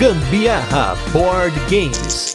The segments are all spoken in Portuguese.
Gambiarra Board Games.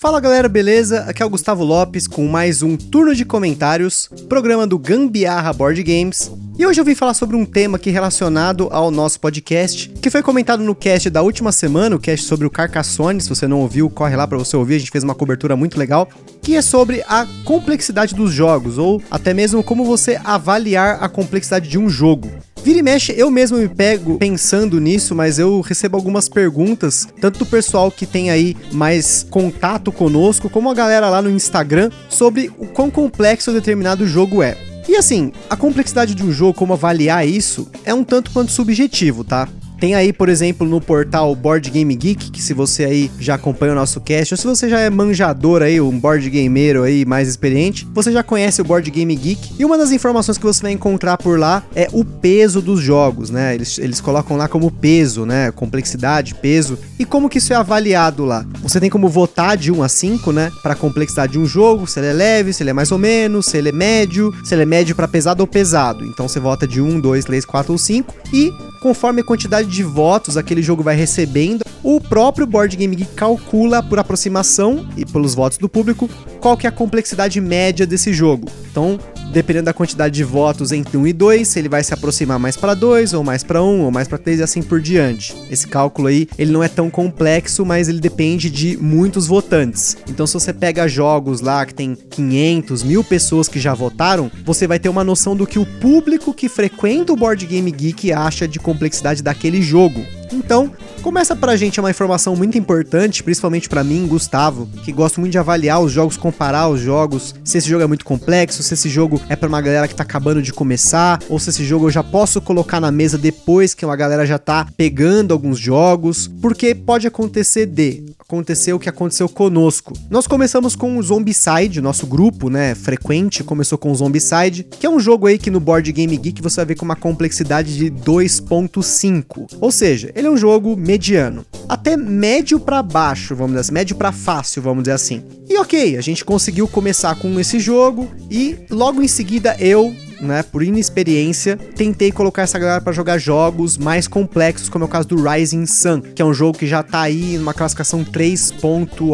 Fala galera, beleza? Aqui é o Gustavo Lopes com mais um turno de comentários, programa do Gambiarra Board Games. E hoje eu vim falar sobre um tema aqui relacionado ao nosso podcast, que foi comentado no cast da última semana, o cast sobre o Carcassonne. Se você não ouviu, corre lá para você ouvir, a gente fez uma cobertura muito legal, que é sobre a complexidade dos jogos, ou até mesmo como você avaliar a complexidade de um jogo. Vira e mexe, eu mesmo me pego pensando nisso, mas eu recebo algumas perguntas, tanto do pessoal que tem aí mais contato conosco, como a galera lá no Instagram, sobre o quão complexo determinado jogo é. E assim, a complexidade de um jogo, como avaliar isso, é um tanto quanto subjetivo, tá? Tem aí, por exemplo, no portal Board Game Geek, que se você aí já acompanha o nosso cast, ou se você já é manjador aí, um board gameiro aí mais experiente, você já conhece o Board Game Geek. E uma das informações que você vai encontrar por lá é o peso dos jogos, né? Eles, eles colocam lá como peso, né? Complexidade, peso. E como que isso é avaliado lá? Você tem como votar de 1 a 5, né? Para a complexidade de um jogo, se ele é leve, se ele é mais ou menos, se ele é médio, se ele é médio para pesado ou pesado. Então você vota de 1, 2, 3, 4 ou 5 e conforme a quantidade de votos aquele jogo vai recebendo, o próprio Board Game Geek calcula por aproximação e pelos votos do público qual que é a complexidade média desse jogo. Então, dependendo da quantidade de votos entre 1 e 2, ele vai se aproximar mais para 2, ou mais para 1, ou mais para 3 e assim por diante. Esse cálculo aí, ele não é tão complexo, mas ele depende de muitos votantes. Então se você pega jogos lá que tem 500, mil pessoas que já votaram, você vai ter uma noção do que o público que frequenta o Board Game Geek acha de complexidade daquele jogo. Então, começa pra gente uma informação muito importante, principalmente para mim, Gustavo, que gosto muito de avaliar os jogos, comparar os jogos, se esse jogo é muito complexo, se esse jogo é para uma galera que tá acabando de começar, ou se esse jogo eu já posso colocar na mesa depois que uma galera já tá pegando alguns jogos, porque pode acontecer de acontecer o que aconteceu conosco. Nós começamos com o Zombicide, nosso grupo, né, frequente, começou com o Zombicide, que é um jogo aí que no Board Game Geek você vai ver com uma complexidade de 2.5. Ou seja, ele é um jogo mediano, até médio para baixo, vamos dizer assim, médio para fácil, vamos dizer assim. E OK, a gente conseguiu começar com esse jogo e logo em seguida eu né, por inexperiência, tentei colocar essa galera para jogar jogos mais complexos, como é o caso do Rising Sun, que é um jogo que já tá aí numa classificação 3.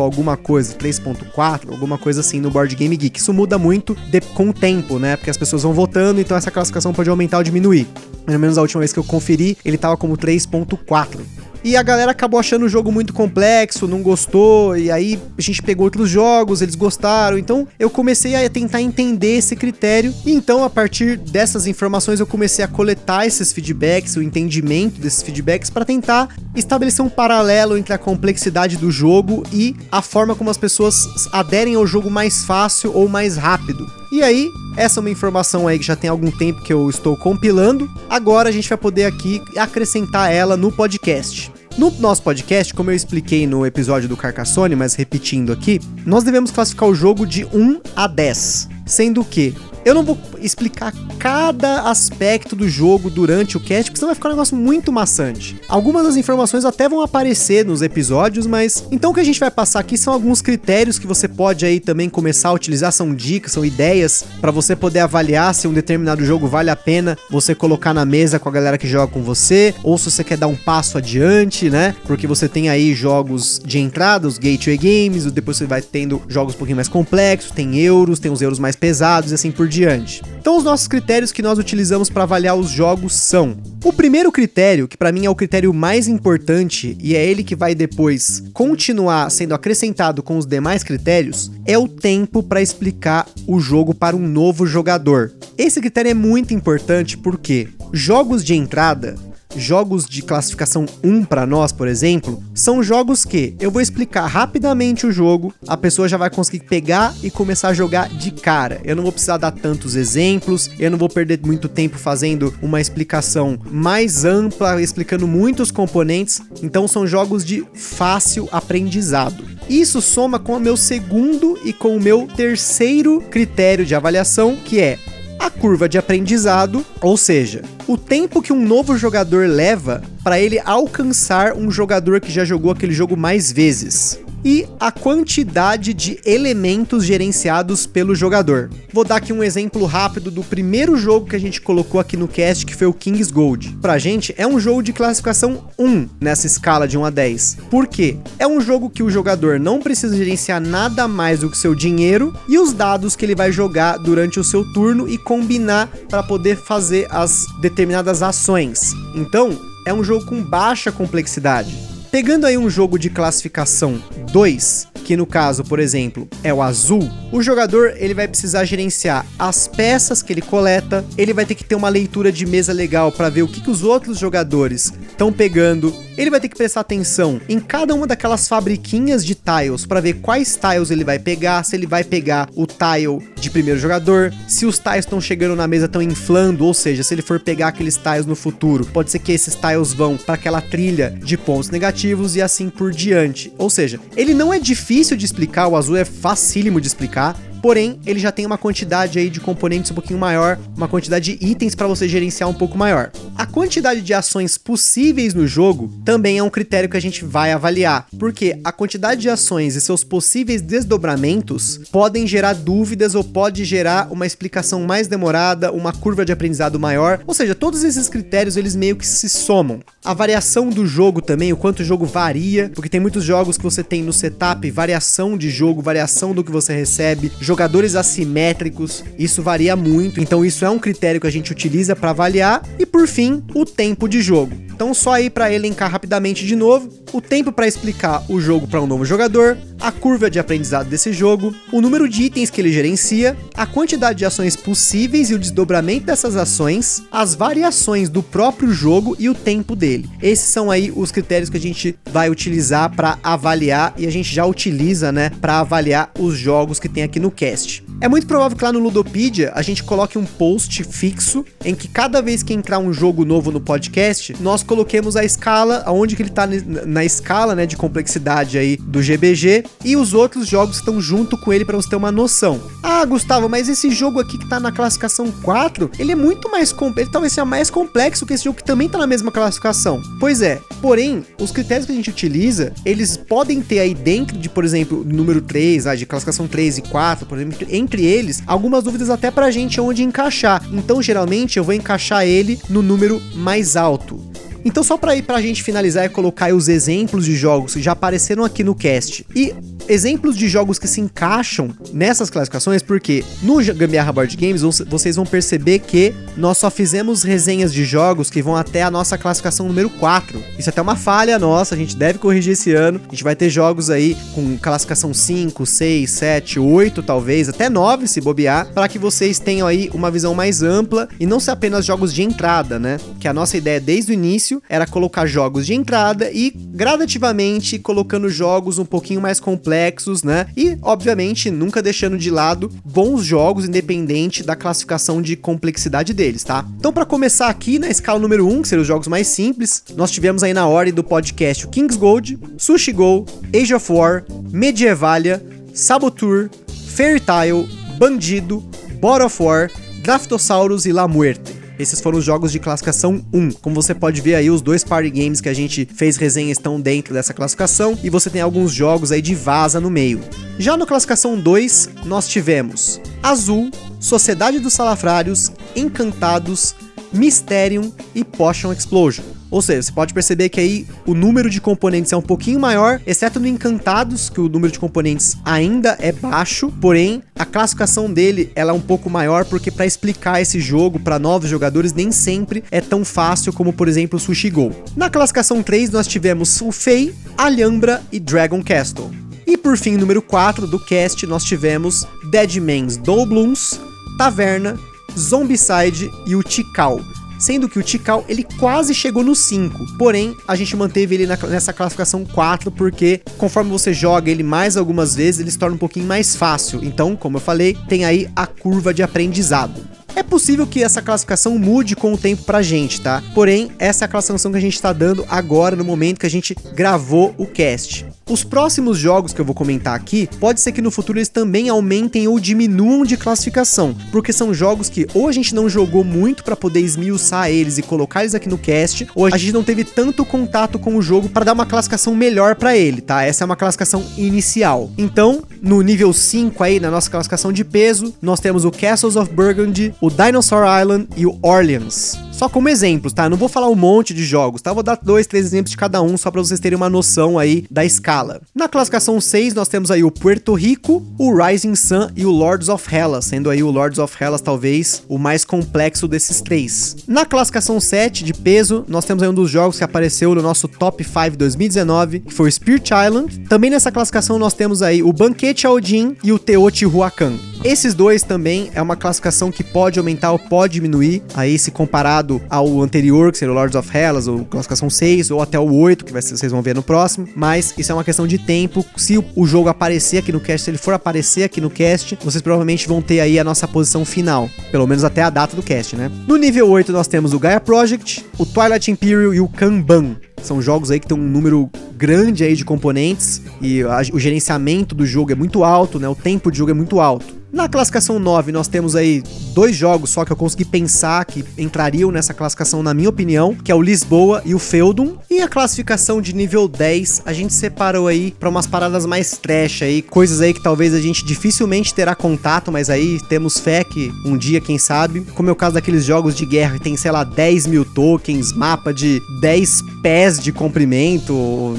alguma coisa, 3.4, alguma coisa assim no Board Game Geek. Isso muda muito de, com o tempo, né? Porque as pessoas vão votando, então essa classificação pode aumentar ou diminuir. Pelo menos a última vez que eu conferi, ele tava como 3.4. E a galera acabou achando o jogo muito complexo, não gostou, e aí a gente pegou outros jogos, eles gostaram. Então eu comecei a tentar entender esse critério, e então a partir dessas informações eu comecei a coletar esses feedbacks, o entendimento desses feedbacks, para tentar estabelecer um paralelo entre a complexidade do jogo e a forma como as pessoas aderem ao jogo mais fácil ou mais rápido. E aí, essa é uma informação aí que já tem algum tempo que eu estou compilando. Agora a gente vai poder aqui acrescentar ela no podcast. No nosso podcast, como eu expliquei no episódio do Carcassonne, mas repetindo aqui, nós devemos classificar o jogo de 1 a 10, sendo que eu não vou explicar cada aspecto do jogo durante o cast, porque senão vai ficar um negócio muito maçante. Algumas das informações até vão aparecer nos episódios, mas então o que a gente vai passar aqui são alguns critérios que você pode aí também começar a utilizar, são dicas, são ideias para você poder avaliar se um determinado jogo vale a pena você colocar na mesa com a galera que joga com você, ou se você quer dar um passo adiante, né? Porque você tem aí jogos de entrada, os gateway games, depois você vai tendo jogos um pouquinho mais complexos, tem euros, tem os euros mais pesados e assim por diante. Então os nossos critérios que nós utilizamos para avaliar os jogos são: o primeiro critério, que para mim é o critério mais importante e é ele que vai depois continuar sendo acrescentado com os demais critérios, é o tempo para explicar o jogo para um novo jogador. Esse critério é muito importante porque jogos de entrada jogos de classificação 1 para nós, por exemplo, são jogos que eu vou explicar rapidamente o jogo, a pessoa já vai conseguir pegar e começar a jogar de cara. Eu não vou precisar dar tantos exemplos, eu não vou perder muito tempo fazendo uma explicação mais ampla, explicando muitos componentes. Então são jogos de fácil aprendizado. Isso soma com o meu segundo e com o meu terceiro critério de avaliação, que é a curva de aprendizado, ou seja, o tempo que um novo jogador leva para ele alcançar um jogador que já jogou aquele jogo mais vezes. E a quantidade de elementos gerenciados pelo jogador. Vou dar aqui um exemplo rápido do primeiro jogo que a gente colocou aqui no cast, que foi o King's Gold. Pra gente, é um jogo de classificação 1 nessa escala de 1 a 10. Por quê? É um jogo que o jogador não precisa gerenciar nada mais do que seu dinheiro e os dados que ele vai jogar durante o seu turno e combinar para poder fazer as determinadas ações. Então, é um jogo com baixa complexidade. Pegando aí um jogo de classificação 2, que no caso, por exemplo, é o azul, o jogador ele vai precisar gerenciar as peças que ele coleta, ele vai ter que ter uma leitura de mesa legal para ver o que, que os outros jogadores estão pegando. Ele vai ter que prestar atenção em cada uma daquelas fabriquinhas de tiles para ver quais tiles ele vai pegar, se ele vai pegar o tile de primeiro jogador, se os tiles estão chegando na mesa estão inflando, ou seja, se ele for pegar aqueles tiles no futuro, pode ser que esses tiles vão para aquela trilha de pontos negativos e assim por diante. Ou seja, ele não é difícil de explicar, o azul é facílimo de explicar, porém ele já tem uma quantidade aí de componentes um pouquinho maior, uma quantidade de itens para você gerenciar um pouco maior. A quantidade de ações possíveis no jogo também é um critério que a gente vai avaliar, porque a quantidade de ações e seus possíveis desdobramentos podem gerar dúvidas ou pode gerar uma explicação mais demorada, uma curva de aprendizado maior, ou seja, todos esses critérios eles meio que se somam. A variação do jogo também, o quanto o jogo varia, porque tem muitos jogos que você tem no setup variação de jogo, variação do que você recebe, jogadores assimétricos, isso varia muito, então isso é um critério que a gente utiliza para avaliar e por fim, o tempo de jogo. Então só aí para elencar rapidamente de novo, o tempo para explicar o jogo para um novo jogador, a curva de aprendizado desse jogo, o número de itens que ele gerencia, a quantidade de ações possíveis e o desdobramento dessas ações, as variações do próprio jogo e o tempo dele. Esses são aí os critérios que a gente vai utilizar para avaliar e a gente já utiliza, né, para avaliar os jogos que tem aqui no cast. É muito provável que lá no Ludopedia a gente coloque um post fixo em que cada vez que entrar um jogo novo no podcast, nós coloquemos a escala, aonde que ele tá na escala, né, de complexidade aí do GBG e os outros jogos estão junto com ele para você ter uma noção. Ah, Gustavo, mas esse jogo aqui que tá na classificação 4, ele é muito mais ele talvez seja mais complexo que esse jogo que também tá na mesma classificação. Pois é, porém, os critérios que a gente utiliza, eles podem ter aí dentro de, por exemplo, número 3, ah, de classificação 3 e 4, por exemplo, entre entre eles algumas dúvidas até pra gente onde encaixar. Então, geralmente, eu vou encaixar ele no número mais alto. Então, só para ir pra gente finalizar e colocar os exemplos de jogos que já apareceram aqui no cast. E exemplos de jogos que se encaixam nessas classificações, porque no Gambiarra Board Games vocês vão perceber que nós só fizemos resenhas de jogos que vão até a nossa classificação número 4. Isso é até uma falha nossa, a gente deve corrigir esse ano. A gente vai ter jogos aí com classificação 5, 6, 7, 8, talvez, até 9 se bobear, para que vocês tenham aí uma visão mais ampla e não se apenas jogos de entrada, né? Que a nossa ideia desde o início era colocar jogos de entrada e gradativamente colocando jogos um pouquinho mais complexos né? E, obviamente, nunca deixando de lado bons jogos, independente da classificação de complexidade deles, tá? Então, para começar aqui na escala número 1, que seriam os jogos mais simples, nós tivemos aí na ordem do podcast o King's Gold, Sushi Go, Age of War, Medievalia, Saboteur, Fairy Tail, Bandido, God of War, Draftosaurus e La Muerte. Esses foram os jogos de classificação 1. Como você pode ver aí, os dois party games que a gente fez resenha estão dentro dessa classificação e você tem alguns jogos aí de vaza no meio. Já no classificação 2, nós tivemos Azul, Sociedade dos Salafrários, Encantados, Mysterium e Potion Explosion. Ou seja, você pode perceber que aí o número de componentes é um pouquinho maior, exceto no Encantados, que o número de componentes ainda é baixo, porém a classificação dele ela é um pouco maior porque para explicar esse jogo para novos jogadores nem sempre é tão fácil como por exemplo o Sushi Go. Na classificação 3 nós tivemos o Fei, Alhambra e Dragon Castle. E por fim, número 4 do cast, nós tivemos Deadman's Doubloons, Taverna, Zombicide e o Tikal sendo que o Tikal ele quase chegou no 5, porém a gente manteve ele na, nessa classificação 4 porque conforme você joga ele mais algumas vezes ele se torna um pouquinho mais fácil, então como eu falei, tem aí a curva de aprendizado. É possível que essa classificação mude com o tempo pra gente, tá? Porém, essa é a classificação que a gente tá dando agora no momento que a gente gravou o cast. Os próximos jogos que eu vou comentar aqui, pode ser que no futuro eles também aumentem ou diminuam de classificação, porque são jogos que ou a gente não jogou muito para poder esmiuçar eles e colocar eles aqui no cast, ou a gente não teve tanto contato com o jogo para dar uma classificação melhor para ele, tá? Essa é uma classificação inicial. Então, no nível 5 aí, na nossa classificação de peso, nós temos o Castles of Burgundy, o Dinosaur Island e o Orleans. Só como exemplos, tá? Eu não vou falar um monte de jogos, tá? Vou dar dois, três exemplos de cada um, só para vocês terem uma noção aí da escala. Na classificação 6, nós temos aí o Puerto Rico, o Rising Sun e o Lords of Hellas, sendo aí o Lords of Hellas talvez o mais complexo desses três. Na classificação 7 de peso, nós temos aí um dos jogos que apareceu no nosso Top 5 2019, que foi o Spirit Island. Também nessa classificação nós temos aí o Banquete Odin e o Teotihuacan. Esses dois também é uma classificação que pode aumentar ou pode diminuir, aí se comparado ao anterior, que seria o Lords of Hellas, ou classificação 6, ou até o 8, que vocês vão ver no próximo, mas isso é uma questão de tempo. Se o jogo aparecer aqui no cast, se ele for aparecer aqui no cast, vocês provavelmente vão ter aí a nossa posição final, pelo menos até a data do cast, né? No nível 8 nós temos o Gaia Project, o Twilight Imperial e o Kanban. São jogos aí que tem um número grande aí de componentes e a, o gerenciamento do jogo é muito alto, né? O tempo de jogo é muito alto. Na classificação 9, nós temos aí dois jogos só que eu consegui pensar que entrariam nessa classificação, na minha opinião, que é o Lisboa e o Feudum. E a classificação de nível 10, a gente separou aí para umas paradas mais trash aí, coisas aí que talvez a gente dificilmente terá contato, mas aí temos fé que um dia, quem sabe, como é o caso daqueles jogos de guerra que tem, sei lá, 10 mil tokens, mapa de 10 pés de comprimento,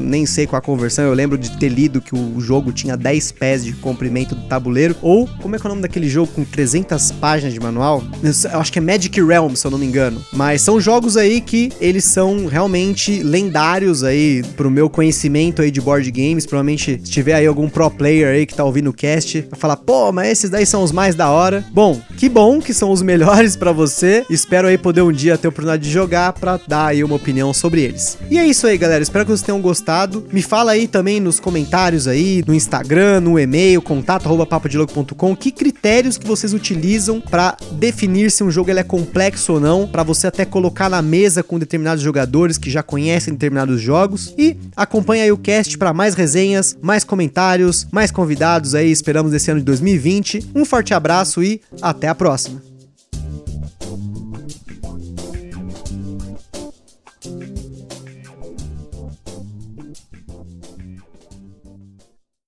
nem sei qual a conversão, eu lembro de ter lido que o jogo tinha 10 pés de comprimento do tabuleiro. Ou, como é que é o nome daquele jogo com 300 páginas de manual? Eu acho que é Magic Realm, se eu não me engano. Mas são jogos aí que eles são realmente lendários aí pro meu conhecimento aí de board games. Provavelmente, se tiver aí algum pro player aí que tá ouvindo o cast, vai falar, pô, mas esses daí são os mais da hora. Bom, que bom que são os melhores para você. Espero aí poder um dia ter a oportunidade de jogar pra dar aí uma opinião sobre eles. E é isso aí, galera. Espero que vocês tenham gostado. Me fala aí também nos comentários aí, no Instagram, no e-mail, contato arroba que critérios que vocês utilizam para definir se um jogo ele é complexo ou não, para você até colocar na mesa com determinados jogadores que já conhecem determinados jogos e acompanha aí o cast para mais resenhas, mais comentários, mais convidados aí, esperamos desse ano de 2020. Um forte abraço e até a próxima.